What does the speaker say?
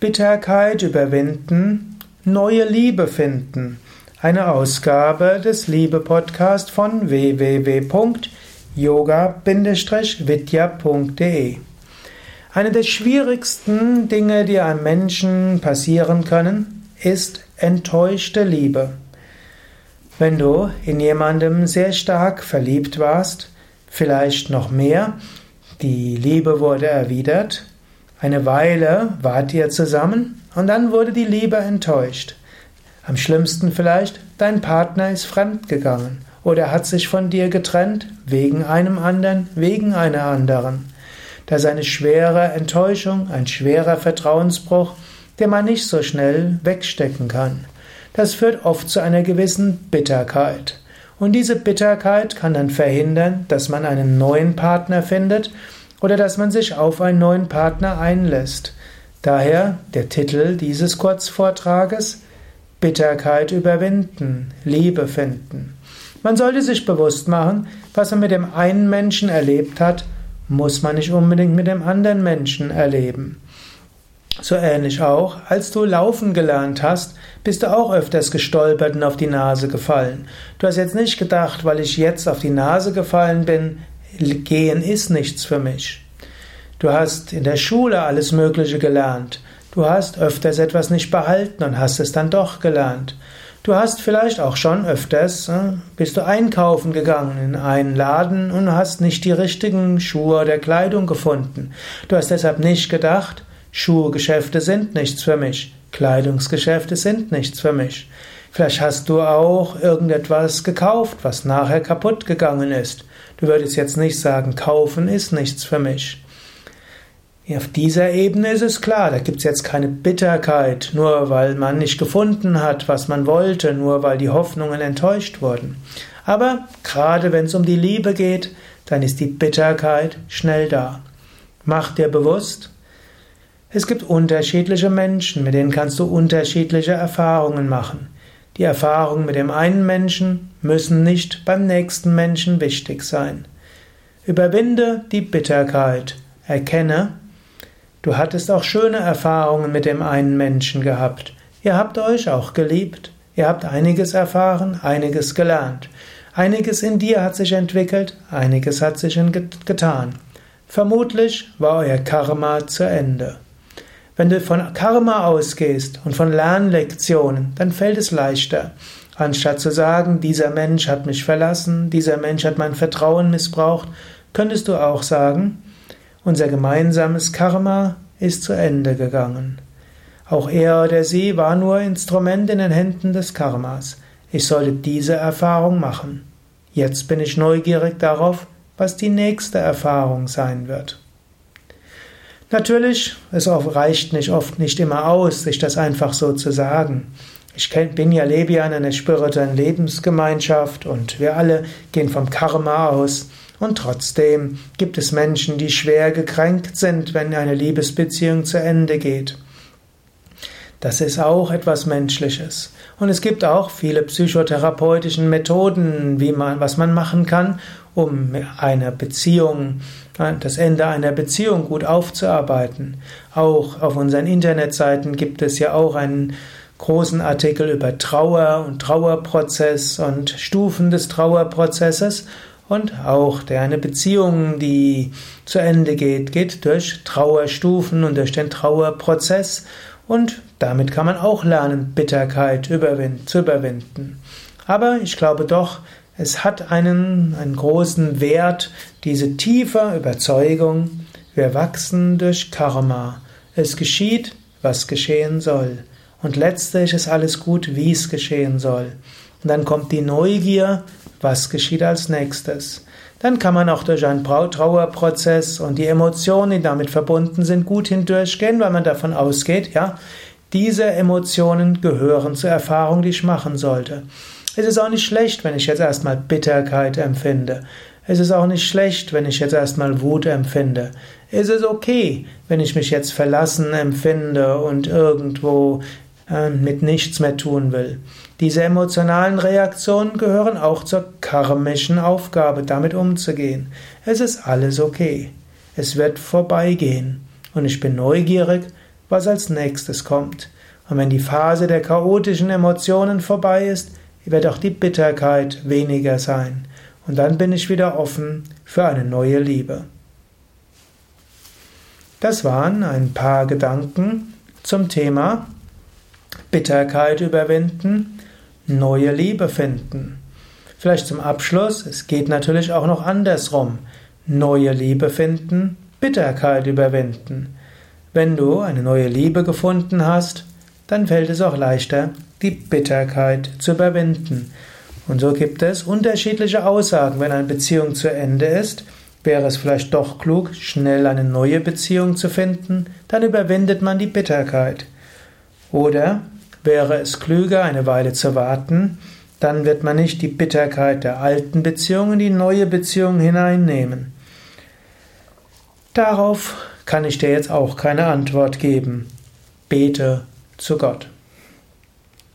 Bitterkeit überwinden, neue Liebe finden. Eine Ausgabe des Liebe-Podcast von www.yoga-vidya.de. Eine der schwierigsten Dinge, die einem Menschen passieren können, ist enttäuschte Liebe. Wenn du in jemandem sehr stark verliebt warst, vielleicht noch mehr, die Liebe wurde erwidert, eine Weile wart ihr zusammen und dann wurde die Liebe enttäuscht. Am schlimmsten vielleicht, dein Partner ist fremdgegangen oder hat sich von dir getrennt wegen einem anderen, wegen einer anderen. Das ist eine schwere Enttäuschung, ein schwerer Vertrauensbruch, den man nicht so schnell wegstecken kann. Das führt oft zu einer gewissen Bitterkeit. Und diese Bitterkeit kann dann verhindern, dass man einen neuen Partner findet oder dass man sich auf einen neuen Partner einlässt. Daher der Titel dieses Kurzvortrages Bitterkeit überwinden, Liebe finden. Man sollte sich bewusst machen, was man mit dem einen Menschen erlebt hat, muss man nicht unbedingt mit dem anderen Menschen erleben. So ähnlich auch, als du laufen gelernt hast, bist du auch öfters gestolpert und auf die Nase gefallen. Du hast jetzt nicht gedacht, weil ich jetzt auf die Nase gefallen bin, Gehen ist nichts für mich. Du hast in der Schule alles Mögliche gelernt. Du hast öfters etwas nicht behalten und hast es dann doch gelernt. Du hast vielleicht auch schon öfters, äh, bist du einkaufen gegangen in einen Laden und hast nicht die richtigen Schuhe oder Kleidung gefunden. Du hast deshalb nicht gedacht, Schuhgeschäfte sind nichts für mich, Kleidungsgeschäfte sind nichts für mich. Vielleicht hast du auch irgendetwas gekauft, was nachher kaputt gegangen ist. Du würdest jetzt nicht sagen, kaufen ist nichts für mich. Auf dieser Ebene ist es klar, da gibt es jetzt keine Bitterkeit, nur weil man nicht gefunden hat, was man wollte, nur weil die Hoffnungen enttäuscht wurden. Aber gerade wenn es um die Liebe geht, dann ist die Bitterkeit schnell da. Mach dir bewusst, es gibt unterschiedliche Menschen, mit denen kannst du unterschiedliche Erfahrungen machen. Die Erfahrungen mit dem einen Menschen müssen nicht beim nächsten Menschen wichtig sein. Überwinde die Bitterkeit. Erkenne, du hattest auch schöne Erfahrungen mit dem einen Menschen gehabt. Ihr habt euch auch geliebt. Ihr habt einiges erfahren, einiges gelernt. Einiges in dir hat sich entwickelt, einiges hat sich getan. Vermutlich war euer Karma zu Ende. Wenn du von Karma ausgehst und von Lernlektionen, dann fällt es leichter. Anstatt zu sagen, dieser Mensch hat mich verlassen, dieser Mensch hat mein Vertrauen missbraucht, könntest du auch sagen, unser gemeinsames Karma ist zu Ende gegangen. Auch er oder sie war nur Instrument in den Händen des Karmas. Ich sollte diese Erfahrung machen. Jetzt bin ich neugierig darauf, was die nächste Erfahrung sein wird. Natürlich, es reicht nicht oft nicht immer aus, sich das einfach so zu sagen. Ich bin ja, ja in einer spirituellen Lebensgemeinschaft und wir alle gehen vom Karma aus. Und trotzdem gibt es Menschen, die schwer gekränkt sind, wenn eine Liebesbeziehung zu Ende geht. Das ist auch etwas Menschliches. Und es gibt auch viele psychotherapeutische Methoden, wie man, was man machen kann, um eine Beziehung, das Ende einer Beziehung gut aufzuarbeiten. Auch auf unseren Internetseiten gibt es ja auch einen großen Artikel über Trauer und Trauerprozess und Stufen des Trauerprozesses und auch eine Beziehung, die zu Ende geht, geht durch Trauerstufen und durch den Trauerprozess und damit kann man auch lernen, Bitterkeit zu überwinden. Aber ich glaube doch, es hat einen, einen großen Wert, diese tiefe Überzeugung, wir wachsen durch Karma. Es geschieht, was geschehen soll. Und letztlich ist alles gut, wie es geschehen soll. Und dann kommt die Neugier, was geschieht als nächstes. Dann kann man auch durch einen Trauerprozess und die Emotionen, die damit verbunden sind, gut hindurchgehen, weil man davon ausgeht, ja, diese Emotionen gehören zur Erfahrung, die ich machen sollte. Es ist auch nicht schlecht, wenn ich jetzt erstmal Bitterkeit empfinde. Es ist auch nicht schlecht, wenn ich jetzt erstmal Wut empfinde. Es ist okay, wenn ich mich jetzt verlassen empfinde und irgendwo äh, mit nichts mehr tun will. Diese emotionalen Reaktionen gehören auch zur karmischen Aufgabe, damit umzugehen. Es ist alles okay. Es wird vorbeigehen. Und ich bin neugierig, was als nächstes kommt. Und wenn die Phase der chaotischen Emotionen vorbei ist, wird auch die Bitterkeit weniger sein. Und dann bin ich wieder offen für eine neue Liebe. Das waren ein paar Gedanken zum Thema Bitterkeit überwinden, neue Liebe finden. Vielleicht zum Abschluss, es geht natürlich auch noch andersrum. Neue Liebe finden, Bitterkeit überwinden. Wenn du eine neue Liebe gefunden hast, dann fällt es auch leichter, die Bitterkeit zu überwinden. Und so gibt es unterschiedliche Aussagen. Wenn eine Beziehung zu Ende ist, wäre es vielleicht doch klug, schnell eine neue Beziehung zu finden, dann überwindet man die Bitterkeit. Oder wäre es klüger, eine Weile zu warten, dann wird man nicht die Bitterkeit der alten Beziehung in die neue Beziehung hineinnehmen. Darauf kann ich dir jetzt auch keine Antwort geben. Bete zu Gott.